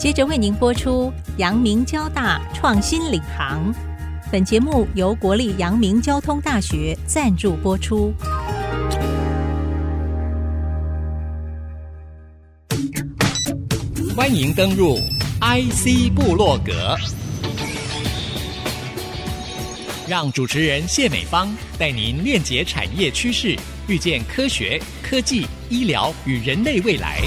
接着为您播出阳明交大创新领航。本节目由国立阳明交通大学赞助播出。欢迎登入 IC 部落格，让主持人谢美芳带您链接产业趋势，预见科学、科技、医疗与人类未来。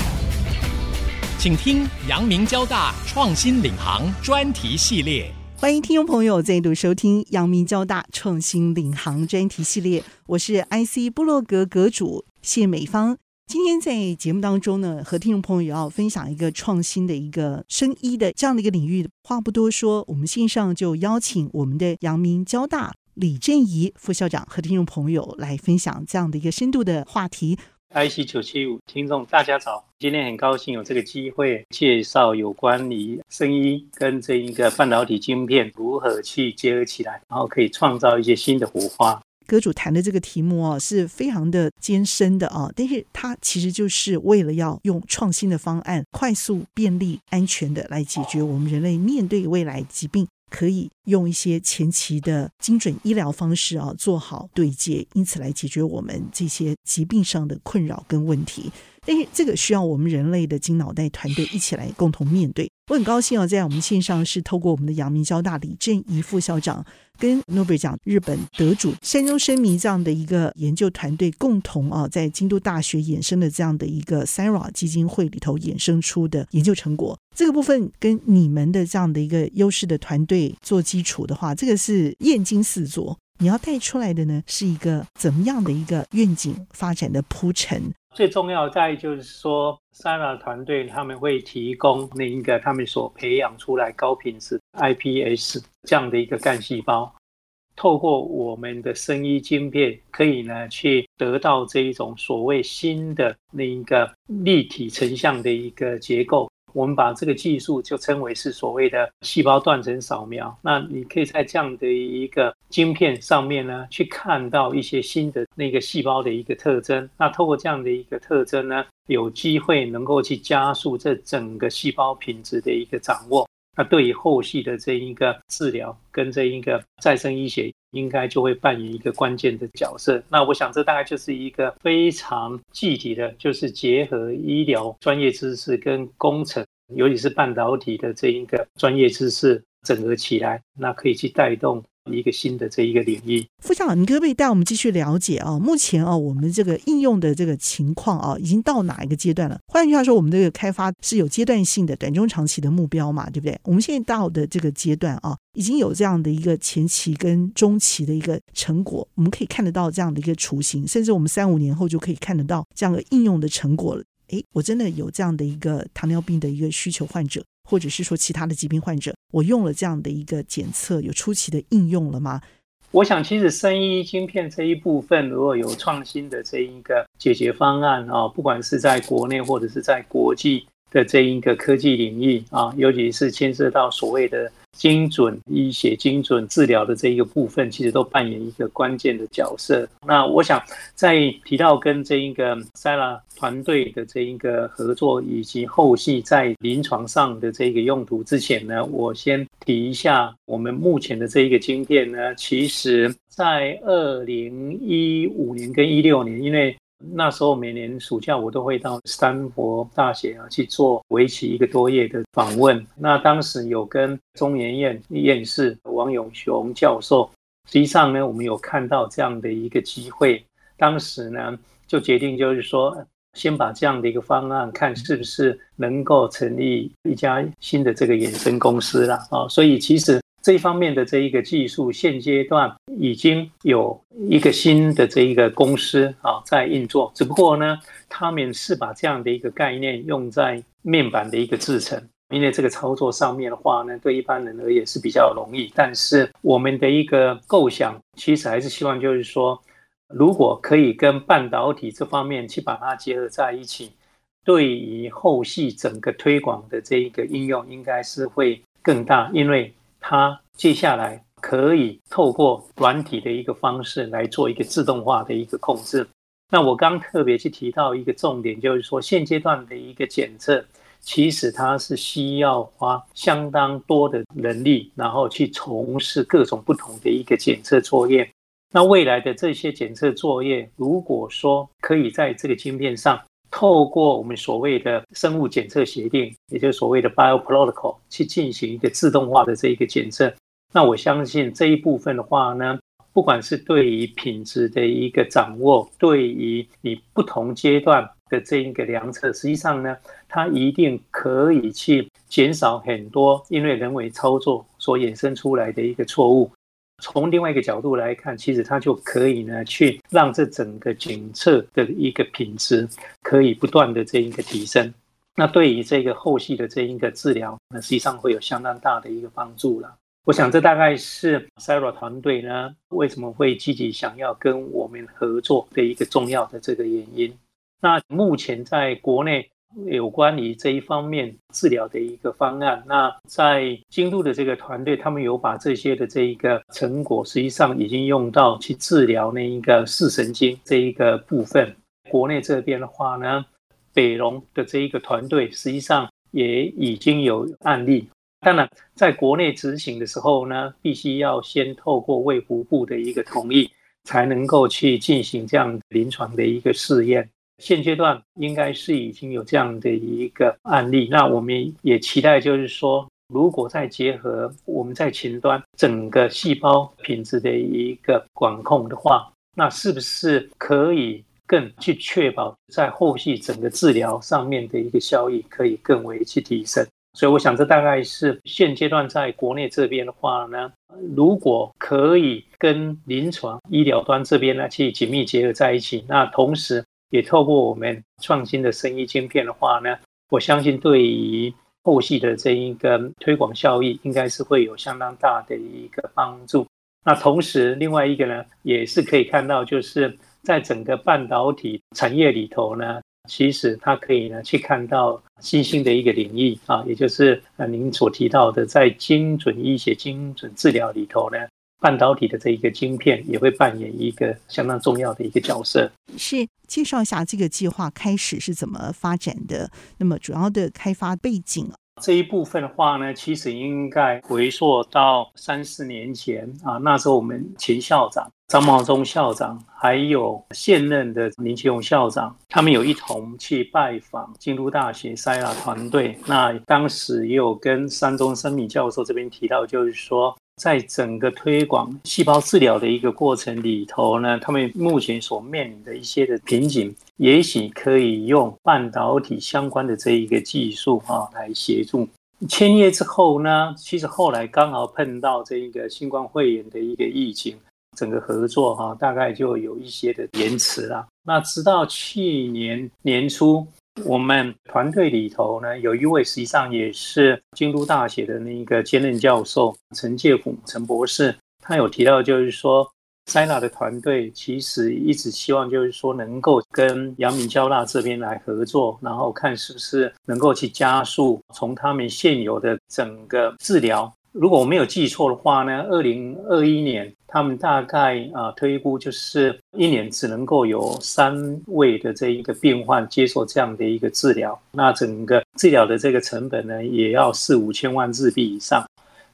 请听阳明交大创新领航专题系列。欢迎听众朋友再度收听阳明交大创新领航专题系列，我是 IC 部落格阁主谢美芳。今天在节目当中呢，和听众朋友要分享一个创新的一个生医的这样的一个领域。话不多说，我们线上就邀请我们的阳明交大李振仪副校长和听众朋友来分享这样的一个深度的话题。IC 九七五听众大家早，今天很高兴有这个机会介绍有关于声音跟这一个半导体晶片如何去结合起来，然后可以创造一些新的火花。阁主谈的这个题目哦，是非常的艰深的啊，但是它其实就是为了要用创新的方案，快速、便利、安全的来解决我们人类面对未来疾病。可以用一些前期的精准医疗方式啊，做好对接，因此来解决我们这些疾病上的困扰跟问题。但是这个需要我们人类的金脑袋团队一起来共同面对。我很高兴啊，在我们线上是透过我们的阳明交大李振仪副校长跟诺贝尔奖日本得主山中伸弥这样的一个研究团队共同啊，在京都大学衍生的这样的一个 Sara 基金会里头衍生出的研究成果。这个部分跟你们的这样的一个优势的团队做基础的话，这个是燕京四座。你要带出来的呢，是一个怎么样的一个愿景发展的铺陈？最重要在就是说，Sara 团队他们会提供那一个他们所培养出来高品质 iPS 这样的一个干细胞，透过我们的生医晶片，可以呢去得到这一种所谓新的那一个立体成像的一个结构。我们把这个技术就称为是所谓的细胞断层扫描。那你可以在这样的一个晶片上面呢，去看到一些新的那个细胞的一个特征。那透过这样的一个特征呢，有机会能够去加速这整个细胞品质的一个掌握。那对于后续的这一个治疗跟这一个再生医学，应该就会扮演一个关键的角色。那我想这大概就是一个非常具体的，就是结合医疗专业知识跟工程，尤其是半导体的这一个专业知识整合起来，那可以去带动。一个新的这一个领域，副校长，你可不可以带我们继续了解啊？目前啊，我们这个应用的这个情况啊，已经到哪一个阶段了？换句话说，我们这个开发是有阶段性的、短中长期的目标嘛，对不对？我们现在到的这个阶段啊，已经有这样的一个前期跟中期的一个成果，我们可以看得到这样的一个雏形，甚至我们三五年后就可以看得到这样的应用的成果了。诶，我真的有这样的一个糖尿病的一个需求患者。或者是说其他的疾病患者，我用了这样的一个检测，有初期的应用了吗？我想，其实生医晶片这一部分，如果有创新的这一个解决方案啊，不管是在国内或者是在国际的这一个科技领域啊，尤其是牵涉到所谓的。精准医学、精准治疗的这一个部分，其实都扮演一个关键的角色。那我想在提到跟这一个 Sara 团队的这一个合作，以及后续在临床上的这一个用途之前呢，我先提一下我们目前的这一个晶片呢，其实在二零一五年跟一六年，因为那时候每年暑假我都会到斯坦福大学啊去做为期一个多月的访问。那当时有跟中研院院士王永雄教授，实际上呢，我们有看到这样的一个机会。当时呢，就决定就是说，先把这样的一个方案看是不是能够成立一家新的这个衍生公司了啊。所以其实。这一方面的这一个技术，现阶段已经有一个新的这一个公司啊在运作，只不过呢，他们是把这样的一个概念用在面板的一个制程，因为这个操作上面的话呢，对一般人而言是比较容易。但是我们的一个构想，其实还是希望就是说，如果可以跟半导体这方面去把它结合在一起，对于后续整个推广的这一个应用，应该是会更大，因为。它接下来可以透过软体的一个方式来做一个自动化的一个控制。那我刚特别去提到一个重点，就是说现阶段的一个检测，其实它是需要花相当多的人力，然后去从事各种不同的一个检测作业。那未来的这些检测作业，如果说可以在这个晶片上，透过我们所谓的生物检测协定，也就是所谓的 Bio Protocol，去进行一个自动化的这一个检测，那我相信这一部分的话呢，不管是对于品质的一个掌握，对于你不同阶段。的这一个量测，实际上呢，它一定可以去减少很多因为人为操作所衍生出来的一个错误。从另外一个角度来看，其实它就可以呢，去让这整个检测的一个品质可以不断的这一个提升。那对于这个后续的这一个治疗，那实际上会有相当大的一个帮助了。我想这大概是 Sara 团队呢为什么会积极想要跟我们合作的一个重要的这个原因。那目前在国内有关于这一方面治疗的一个方案，那在京都的这个团队，他们有把这些的这一个成果，实际上已经用到去治疗那一个视神经这一个部分。国内这边的话呢，北荣的这一个团队，实际上也已经有案例。当然，在国内执行的时候呢，必须要先透过卫福部的一个同意，才能够去进行这样临床的一个试验。现阶段应该是已经有这样的一个案例，那我们也期待，就是说，如果再结合我们在前端整个细胞品质的一个管控的话，那是不是可以更去确保在后续整个治疗上面的一个效益可以更为去提升？所以，我想这大概是现阶段在国内这边的话呢，如果可以跟临床医疗端这边呢去紧密结合在一起，那同时。也透过我们创新的生医晶片的话呢，我相信对于后续的这一个推广效益，应该是会有相当大的一个帮助。那同时，另外一个呢，也是可以看到，就是在整个半导体产业里头呢，其实它可以呢去看到新兴的一个领域啊，也就是呃您所提到的，在精准医学、精准治疗里头呢。半导体的这一个晶片也会扮演一个相当重要的一个角色。是，介绍一下这个计划开始是怎么发展的？那么主要的开发背景啊，这一部分的话呢，其实应该回溯到三四年前啊，那时候我们前校长张茂忠校长，还有现任的林奇勇校长，他们有一同去拜访京都大学 Cyra 团队。那当时也有跟山中生米教授这边提到，就是说。在整个推广细胞治疗的一个过程里头呢，他们目前所面临的一些的瓶颈，也许可以用半导体相关的这一个技术啊来协助。签约之后呢，其实后来刚好碰到这一个新冠肺炎的一个疫情，整个合作哈大概就有一些的延迟了。那直到去年年初。我们团队里头呢，有一位实际上也是京都大学的那个兼任教授陈介甫陈博士，他有提到，就是说塞纳的团队其实一直希望，就是说能够跟阳明交大这边来合作，然后看是不是能够去加速从他们现有的整个治疗。如果我没有记错的话呢，二零二一年他们大概啊推估就是一年只能够有三位的这一个病患接受这样的一个治疗，那整个治疗的这个成本呢也要四五千万日币以上。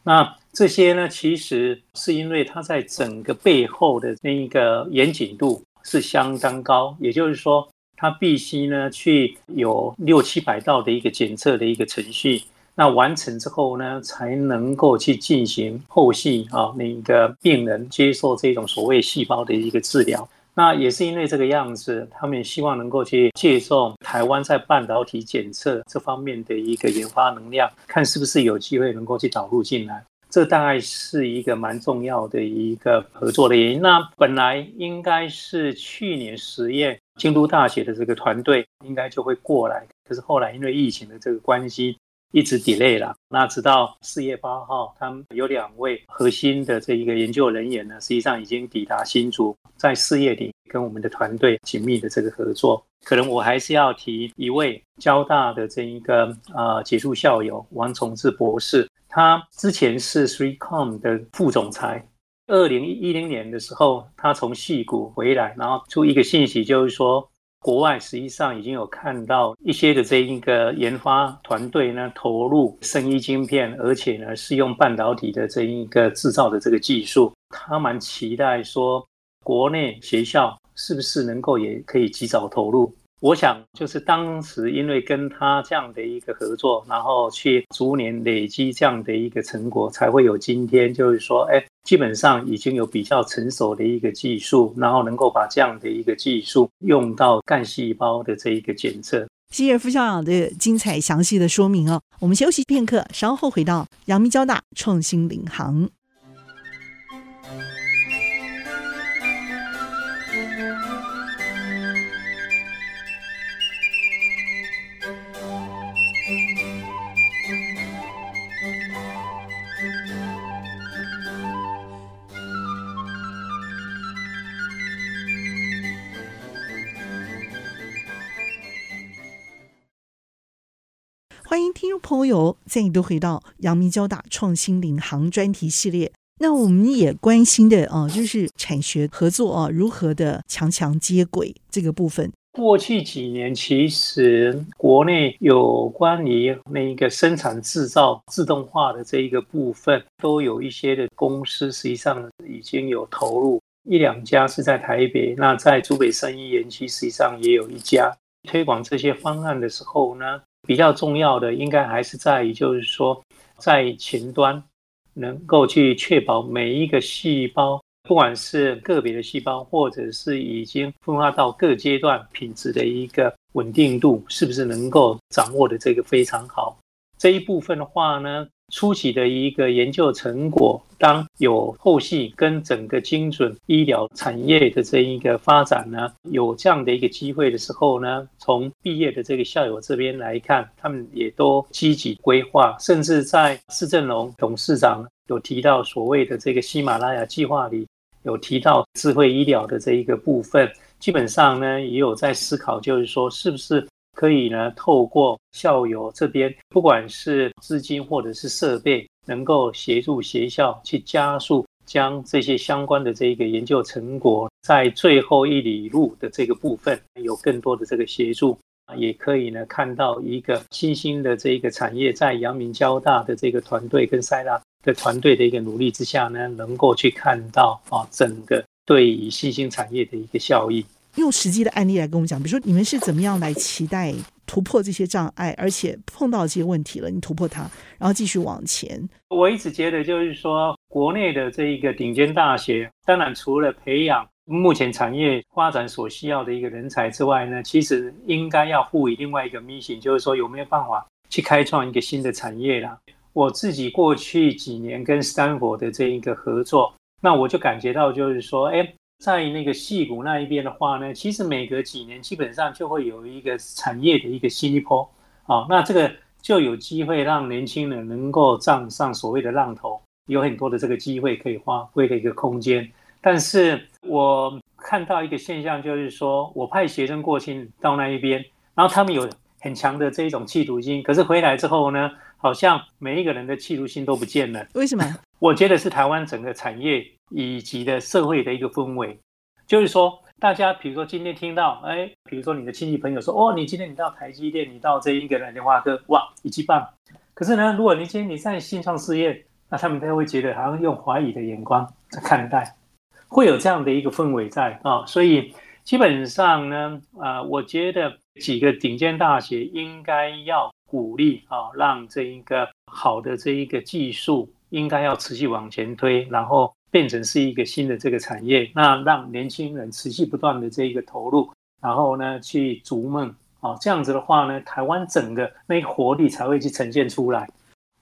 那这些呢其实是因为它在整个背后的那一个严谨度是相当高，也就是说它必须呢去有六七百道的一个检测的一个程序。那完成之后呢，才能够去进行后续啊，那个病人接受这种所谓细胞的一个治疗。那也是因为这个样子，他们希望能够去借重台湾在半导体检测这方面的一个研发能量，看是不是有机会能够去导入进来。这大概是一个蛮重要的一个合作的原因。那本来应该是去年十月，京都大学的这个团队应该就会过来，可是后来因为疫情的这个关系。一直 delay 了，那直到四月八号，他们有两位核心的这一个研究人员呢，实际上已经抵达新竹，在四月底跟我们的团队紧密的这个合作。可能我还是要提一位交大的这一个呃杰出校友王崇志博士，他之前是 ThreeCom 的副总裁，二零一零年的时候，他从矽谷回来，然后出一个信息，就是说。国外实际上已经有看到一些的这一个研发团队呢，投入生医晶片，而且呢是用半导体的这一个制造的这个技术，他蛮期待说国内学校是不是能够也可以及早投入。我想就是当时因为跟他这样的一个合作，然后去逐年累积这样的一个成果，才会有今天。就是说，哎，基本上已经有比较成熟的一个技术，然后能够把这样的一个技术用到干细胞的这一个检测。谢谢副校长的精彩详细的说明哦。我们休息片刻，稍后回到阳明交大创新领航。欢迎听众朋友再度回到阳明交大创新领航专题系列。那我们也关心的啊，就是产学合作啊，如何的强强接轨这个部分。过去几年，其实国内有关于那一个生产制造自动化的这一个部分，都有一些的公司，实际上已经有投入一两家是在台北，那在竹北生医园区，实际上也有一家推广这些方案的时候呢。比较重要的应该还是在于，就是说，在前端能够去确保每一个细胞，不管是个别的细胞，或者是已经分化到各阶段品质的一个稳定度，是不是能够掌握的这个非常好。这一部分的话呢，初期的一个研究成果，当有后续跟整个精准医疗产业的这一个发展呢，有这样的一个机会的时候呢，从毕业的这个校友这边来看，他们也都积极规划，甚至在施正荣董事长有提到所谓的这个喜马拉雅计划里，有提到智慧医疗的这一个部分，基本上呢也有在思考，就是说是不是。可以呢，透过校友这边，不管是资金或者是设备，能够协助学校去加速将这些相关的这一个研究成果，在最后一里路的这个部分有更多的这个协助，也可以呢看到一个新兴的这一个产业，在阳明交大的这个团队跟塞拉的团队的一个努力之下呢，能够去看到啊整个对于新兴产业的一个效益。用实际的案例来跟我们讲，比如说你们是怎么样来期待突破这些障碍，而且碰到这些问题了，你突破它，然后继续往前。我一直觉得就是说，国内的这一个顶尖大学，当然除了培养目前产业发展所需要的一个人才之外呢，其实应该要赋予另外一个 mission，就是说有没有办法去开创一个新的产业啦。我自己过去几年跟斯坦福的这一个合作，那我就感觉到就是说，哎。在那个矽谷那一边的话呢，其实每隔几年基本上就会有一个产业的一个新一波啊，那这个就有机会让年轻人能够站上所谓的浪头，有很多的这个机会可以发挥的一个空间。但是我看到一个现象，就是说我派学生过去到那一边，然后他们有很强的这一种企图心，可是回来之后呢，好像每一个人的企图心都不见了。为什么？我觉得是台湾整个产业。以及的社会的一个氛围，就是说，大家比如说今天听到，哎，比如说你的亲戚朋友说，哦，你今天你到台积电，你到这一个联发科，哇，一级棒。可是呢，如果你今天你在新创事业，那他们都会觉得好像用怀疑的眼光在看待，会有这样的一个氛围在啊。所以基本上呢，啊，我觉得几个顶尖大学应该要鼓励啊，让这一个好的这一个技术应该要持续往前推，然后。变成是一个新的这个产业，那让年轻人持续不断的这一个投入，然后呢去逐梦啊，这样子的话呢，台湾整个那个活力才会去呈现出来。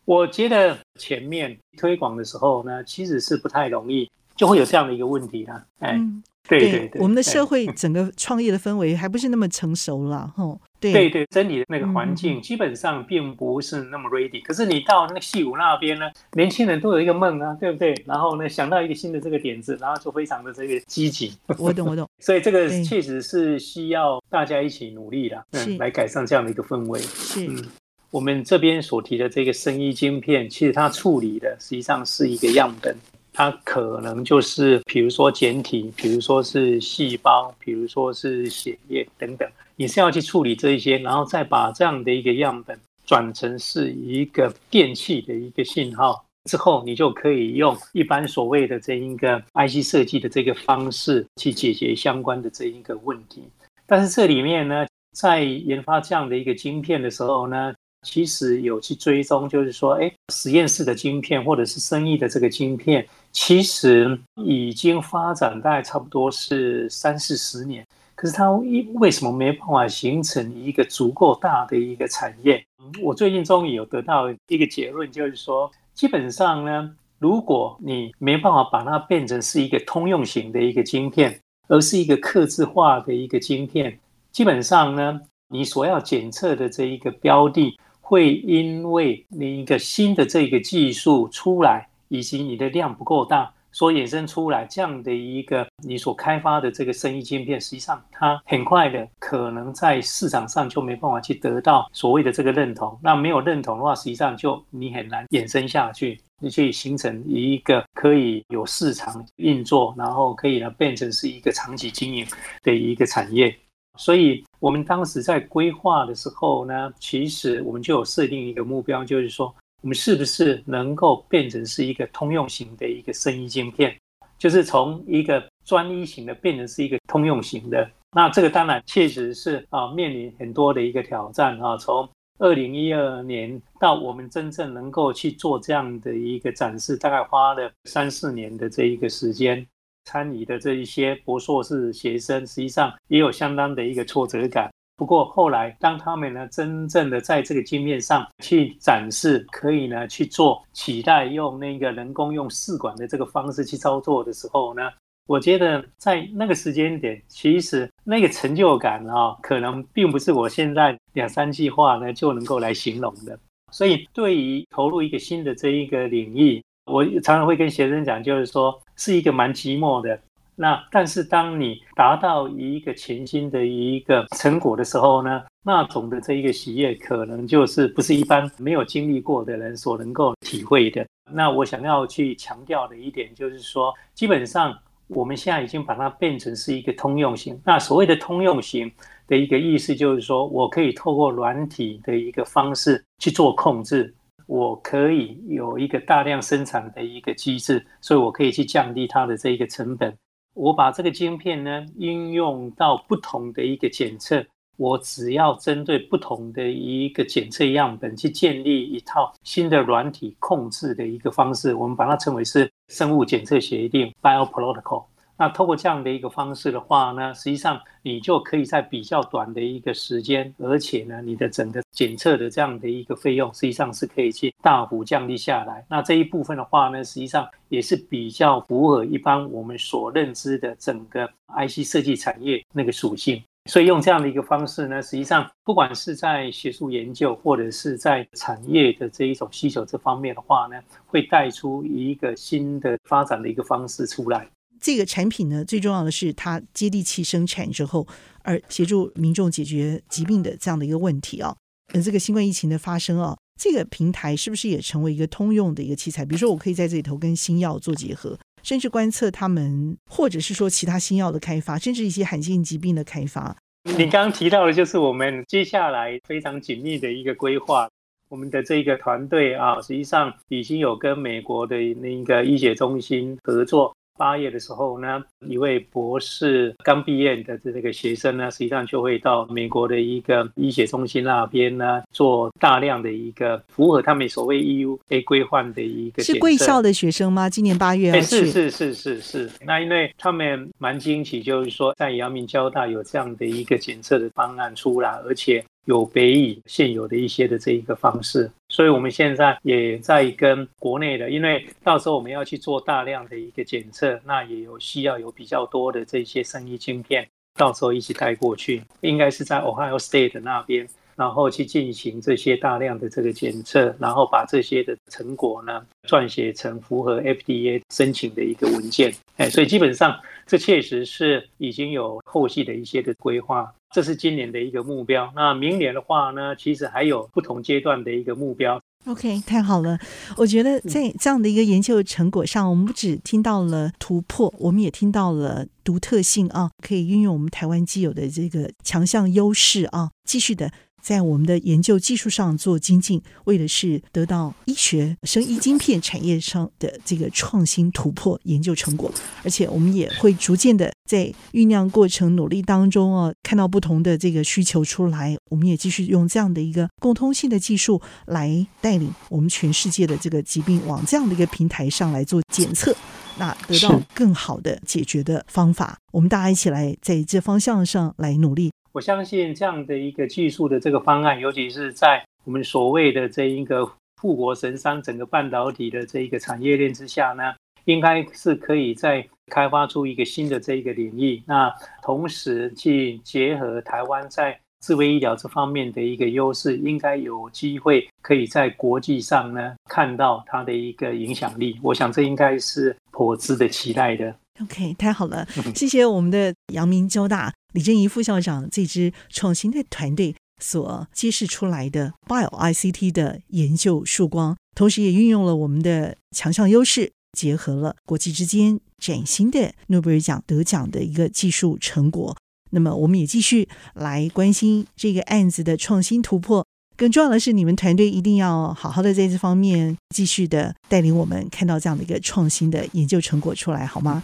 我觉得前面推广的时候呢，其实是不太容易，就会有这样的一个问题啦。哎。对对对，我们的社会整个创业的氛围还不是那么成熟了，吼。对对，对，真理的那个环境基本上并不是那么 ready。可是你到那个戏谷那边呢，年轻人都有一个梦啊，对不对？然后呢，想到一个新的这个点子，然后就非常的这个积极。我懂，我懂。所以这个确实是需要大家一起努力的，嗯，来改善这样的一个氛围。是，嗯，我们这边所提的这个生医晶片，其实它处理的实际上是一个样本。它可能就是比如说简体，比如说是细胞，比如说是血液等等，你是要去处理这一些，然后再把这样的一个样本转成是一个电器的一个信号之后，你就可以用一般所谓的这一个 IC 设计的这个方式去解决相关的这一个问题。但是这里面呢，在研发这样的一个晶片的时候呢，其实有去追踪，就是说，哎，实验室的晶片或者是生意的这个晶片，其实已经发展大概差不多是三四十年，可是它为什么没办法形成一个足够大的一个产业？我最近终于有得到一个结论，就是说，基本上呢，如果你没办法把它变成是一个通用型的一个晶片，而是一个刻字化的一个晶片，基本上呢，你所要检测的这一个标的。会因为你一个新的这个技术出来，以及你的量不够大，所衍生出来这样的一个你所开发的这个生意晶片，实际上它很快的可能在市场上就没办法去得到所谓的这个认同。那没有认同的话，实际上就你很难衍生下去，你去形成一个可以有市场运作，然后可以呢变成是一个长期经营的一个产业。所以，我们当时在规划的时候呢，其实我们就有设定一个目标，就是说，我们是不是能够变成是一个通用型的一个生意晶片，就是从一个专一型的变成是一个通用型的。那这个当然确实是啊，面临很多的一个挑战啊。从二零一二年到我们真正能够去做这样的一个展示，大概花了三四年的这一个时间。参与的这一些博硕士学生，实际上也有相当的一个挫折感。不过后来，当他们呢真正的在这个晶片上去展示，可以呢去做取代用那个人工用试管的这个方式去操作的时候呢，我觉得在那个时间点，其实那个成就感啊，可能并不是我现在两三句话呢就能够来形容的。所以，对于投入一个新的这一个领域，我常常会跟学生讲，就是说是一个蛮寂寞的。那但是当你达到一个全新的一个成果的时候呢，那种的这一个喜悦，可能就是不是一般没有经历过的人所能够体会的。那我想要去强调的一点就是说，基本上我们现在已经把它变成是一个通用型。那所谓的通用型的一个意思，就是说我可以透过软体的一个方式去做控制。我可以有一个大量生产的一个机制，所以我可以去降低它的这一个成本。我把这个晶片呢应用到不同的一个检测，我只要针对不同的一个检测样本去建立一套新的软体控制的一个方式，我们把它称为是生物检测协定 （Bio Protocol）。那透过这样的一个方式的话呢，实际上你就可以在比较短的一个时间，而且呢，你的整个检测的这样的一个费用，实际上是可以去大幅降低下来。那这一部分的话呢，实际上也是比较符合一般我们所认知的整个 IC 设计产业那个属性。所以用这样的一个方式呢，实际上不管是在学术研究，或者是在产业的这一种需求这方面的话呢，会带出一个新的发展的一个方式出来。这个产品呢，最重要的是它接地气生产之后，而协助民众解决疾病的这样的一个问题啊。呃，这个新冠疫情的发生啊，这个平台是不是也成为一个通用的一个器材？比如说，我可以在这里头跟新药做结合，甚至观测他们，或者是说其他新药的开发，甚至一些罕见疾病的开发。你刚刚提到的，就是我们接下来非常紧密的一个规划。我们的这个团队啊，实际上已经有跟美国的那个医学中心合作。八月的时候呢，一位博士刚毕业的这个学生呢，实际上就会到美国的一个医学中心那边呢，做大量的一个符合他们所谓 EUA 规范的一个。是贵校的学生吗？今年八月要去。是是是是是。那因为他们蛮惊奇，就是说在阳明交大有这样的一个检测的方案出来，而且。有别于现有的一些的这一个方式，所以我们现在也在跟国内的，因为到时候我们要去做大量的一个检测，那也有需要有比较多的这些生医晶片，到时候一起带过去，应该是在 Ohio State 那边，然后去进行这些大量的这个检测，然后把这些的成果呢撰写成符合 FDA 申请的一个文件。哎，所以基本上这确实是已经有后续的一些的规划。这是今年的一个目标。那明年的话呢，其实还有不同阶段的一个目标。OK，太好了。我觉得在这样的一个研究成果上，我们不只听到了突破，我们也听到了独特性啊，可以运用我们台湾既有的这个强项优势啊，继续的。在我们的研究技术上做精进，为的是得到医学生医晶片产业上的这个创新突破研究成果，而且我们也会逐渐的在酝酿过程努力当中啊，看到不同的这个需求出来，我们也继续用这样的一个共通性的技术来带领我们全世界的这个疾病往这样的一个平台上来做检测，那得到更好的解决的方法，我们大家一起来在这方向上来努力。我相信这样的一个技术的这个方案，尤其是在我们所谓的这一个护国神山整个半导体的这一个产业链之下呢，应该是可以再开发出一个新的这一个领域。那同时去结合台湾在智慧医疗这方面的一个优势，应该有机会可以在国际上呢看到它的一个影响力。我想这应该是颇值得期待的。OK，太好了，谢谢我们的阳明交大李正仪副校长这支创新的团队所揭示出来的 Bio ICT 的研究曙光，同时也运用了我们的强项优势，结合了国际之间崭新的诺贝尔奖得奖的一个技术成果。那么，我们也继续来关心这个案子的创新突破。更重要的是，你们团队一定要好好的在这方面继续的带领我们看到这样的一个创新的研究成果出来，好吗？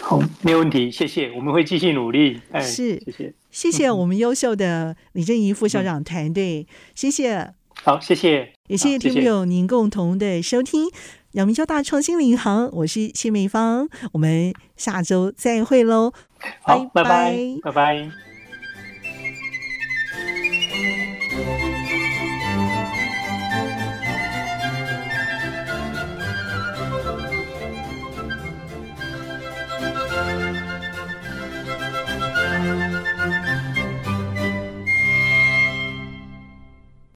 好，没有问题，谢谢，我们会继续努力。哎，是，谢谢，谢谢我们优秀的李正仪副校长团队，谢谢。好，谢谢，也谢谢听友您共同的收听阳明交大创新领航，我是谢美芳，我们下周再会喽，好，拜拜，拜拜。